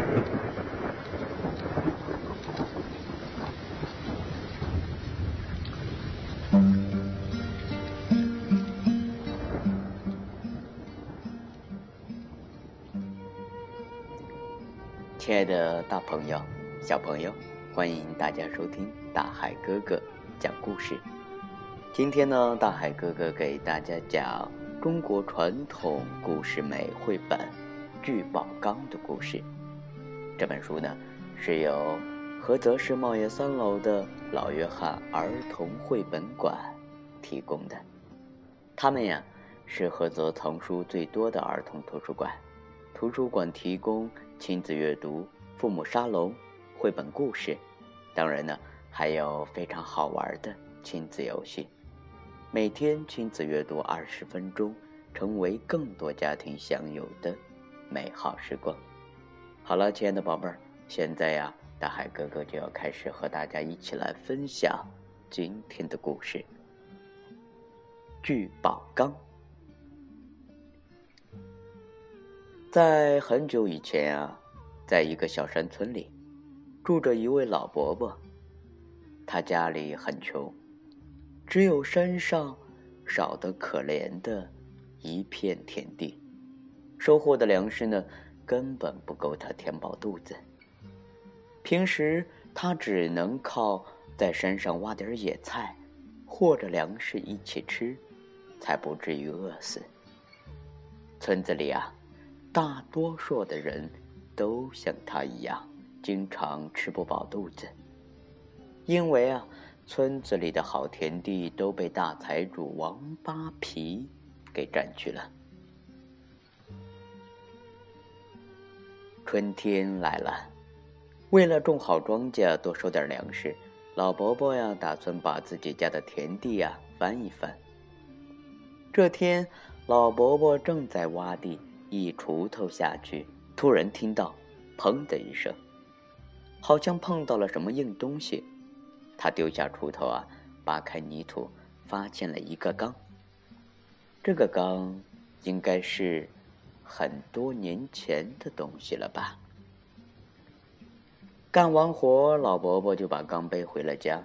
亲爱的大朋友、小朋友，欢迎大家收听大海哥哥讲故事。今天呢，大海哥哥给大家讲中国传统故事美绘本《聚宝缸》的故事。这本书呢，是由菏泽市茂业三楼的老约翰儿童绘本馆提供的。他们呀，是菏泽藏书最多的儿童图书馆。图书馆提供亲子阅读、父母沙龙、绘本故事，当然呢，还有非常好玩的亲子游戏。每天亲子阅读二十分钟，成为更多家庭享有的美好时光。好了，亲爱的宝贝儿，现在呀，大海哥哥就要开始和大家一起来分享今天的故事——聚宝缸。在很久以前啊，在一个小山村里，住着一位老伯伯。他家里很穷，只有山上少得可怜的一片田地，收获的粮食呢，根本不够他填饱肚子。平时他只能靠在山上挖点野菜，或者粮食一起吃，才不至于饿死。村子里啊。大多数的人都像他一样，经常吃不饱肚子。因为啊，村子里的好田地都被大财主王八皮给占去了。春天来了，为了种好庄稼，多收点粮食，老伯伯呀，打算把自己家的田地呀翻一翻。这天，老伯伯正在挖地。一锄头下去，突然听到“砰”的一声，好像碰到了什么硬东西。他丢下锄头啊，扒开泥土，发现了一个缸。这个缸应该是很多年前的东西了吧？干完活，老伯伯就把缸背回了家。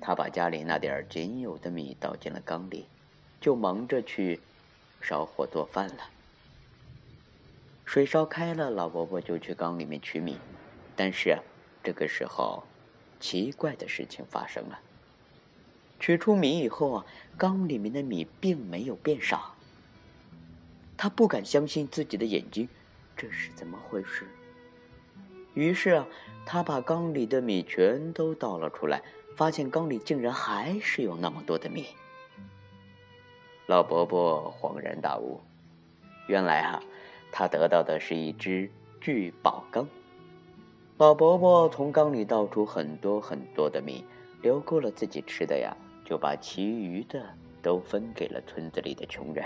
他把家里那点仅有的米倒进了缸里，就忙着去烧火做饭了。水烧开了，老伯伯就去缸里面取米，但是这个时候，奇怪的事情发生了。取出米以后啊，缸里面的米并没有变少。他不敢相信自己的眼睛，这是怎么回事？于是啊，他把缸里的米全都倒了出来，发现缸里竟然还是有那么多的米。老伯伯恍然大悟，原来啊。他得到的是一只聚宝缸。老伯伯从缸里倒出很多很多的米，留够了自己吃的呀，就把其余的都分给了村子里的穷人。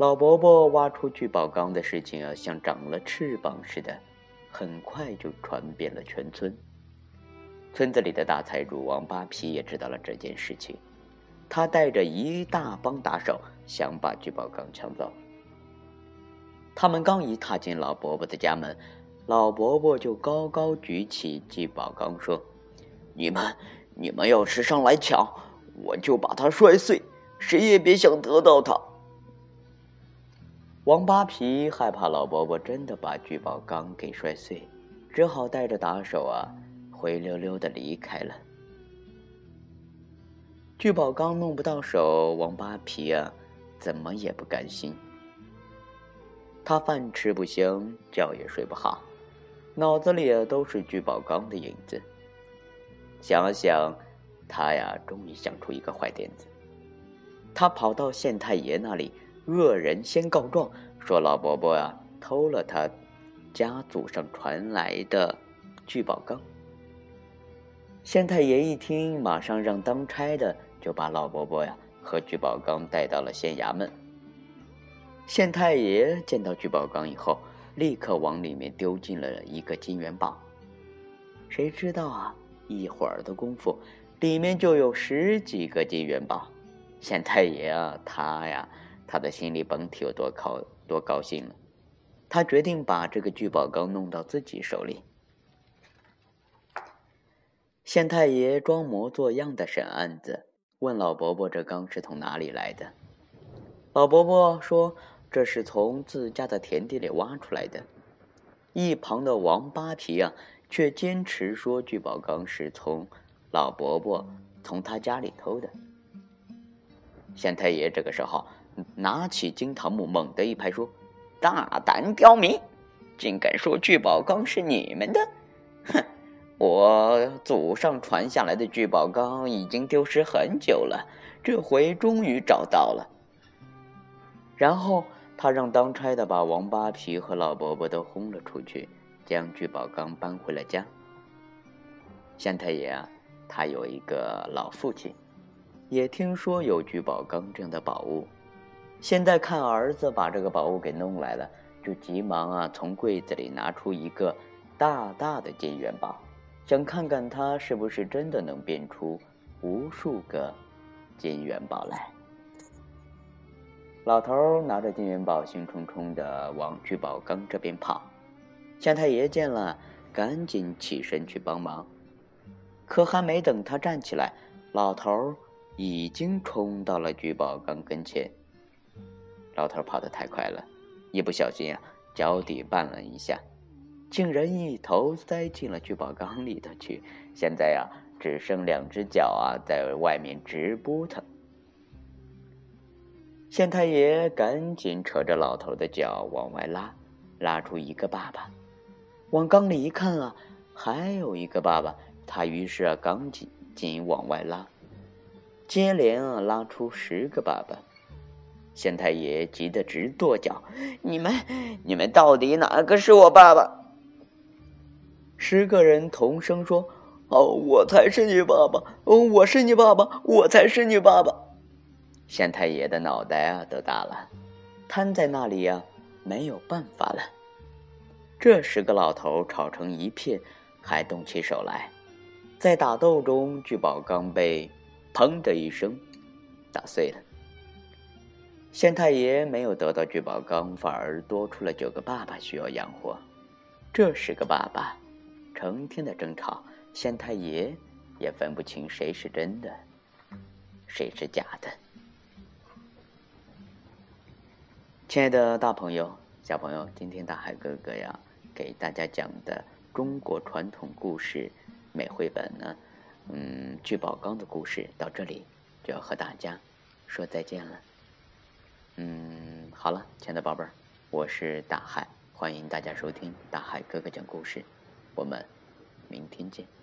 老伯伯挖出聚宝缸的事情啊，像长了翅膀似的，很快就传遍了全村。村子里的大财主王八皮也知道了这件事情。他带着一大帮打手，想把聚宝缸抢走。他们刚一踏进老伯伯的家门，老伯伯就高高举起聚宝缸，说：“你们，你们要是上来抢，我就把它摔碎，谁也别想得到它。”王八皮害怕老伯伯真的把聚宝缸给摔碎，只好带着打手啊，灰溜溜的离开了。聚宝缸弄不到手，王八皮啊，怎么也不甘心。他饭吃不香，觉也睡不好，脑子里都是聚宝缸的影子。想了想，他呀，终于想出一个坏点子。他跑到县太爷那里，恶人先告状，说老伯伯啊偷了他家祖上传来的聚宝缸。县太爷一听，马上让当差的。就把老伯伯呀和聚宝缸带到了县衙门。县太爷见到聚宝缸以后，立刻往里面丢进了一个金元宝。谁知道啊，一会儿的功夫，里面就有十几个金元宝。县太爷啊，他呀，他的心里甭提有多高多高兴了。他决定把这个聚宝缸弄到自己手里。县太爷装模作样的审案子，问老伯伯：“这缸是从哪里来的？”老伯伯说：“这是从自家的田地里挖出来的。”一旁的王八皮啊，却坚持说聚宝缸是从老伯伯从他家里偷的。县太爷这个时候拿起金堂木，猛地一拍，说：“大胆刁民，竟敢说聚宝缸是你们的！哼！”我祖上传下来的聚宝缸已经丢失很久了，这回终于找到了。然后他让当差的把王八皮和老伯伯都轰了出去，将聚宝缸搬回了家。县太爷啊，他有一个老父亲，也听说有聚宝缸这样的宝物，现在看儿子把这个宝物给弄来了，就急忙啊从柜子里拿出一个大大的金元宝。想看看他是不是真的能变出无数个金元宝来。老头拿着金元宝，兴冲冲的往聚宝缸这边跑。县太爷见了，赶紧起身去帮忙。可还没等他站起来，老头已经冲到了聚宝缸跟前。老头跑得太快了，一不小心啊，脚底绊了一下。竟然一头栽进了聚宝缸里头去，现在呀，只剩两只脚啊，在外面直扑腾。县太爷赶紧扯着老头的脚往外拉，拉出一个爸爸，往缸里一看啊，还有一个爸爸。他于是啊，赶紧紧往外拉，接连啊，拉出十个爸爸。县太爷急得直跺脚：“你们，你们到底哪个是我爸爸？”十个人同声说：“哦，我才是你爸爸！哦，我是你爸爸，我才是你爸爸！”县太爷的脑袋啊都大了，瘫在那里呀，没有办法了。这十个老头吵成一片，还动起手来。在打斗中，聚宝缸被“砰”的一声打碎了。县太爷没有得到聚宝缸，反而多出了九个爸爸需要养活。这十个爸爸。成天的争吵，县太爷也分不清谁是真的，谁是假的。亲爱的大朋友、小朋友，今天大海哥哥呀，给大家讲的中国传统故事美绘本呢，嗯，聚宝缸的故事到这里就要和大家说再见了。嗯，好了，亲爱的宝贝儿，我是大海，欢迎大家收听大海哥哥讲故事。我们明天见。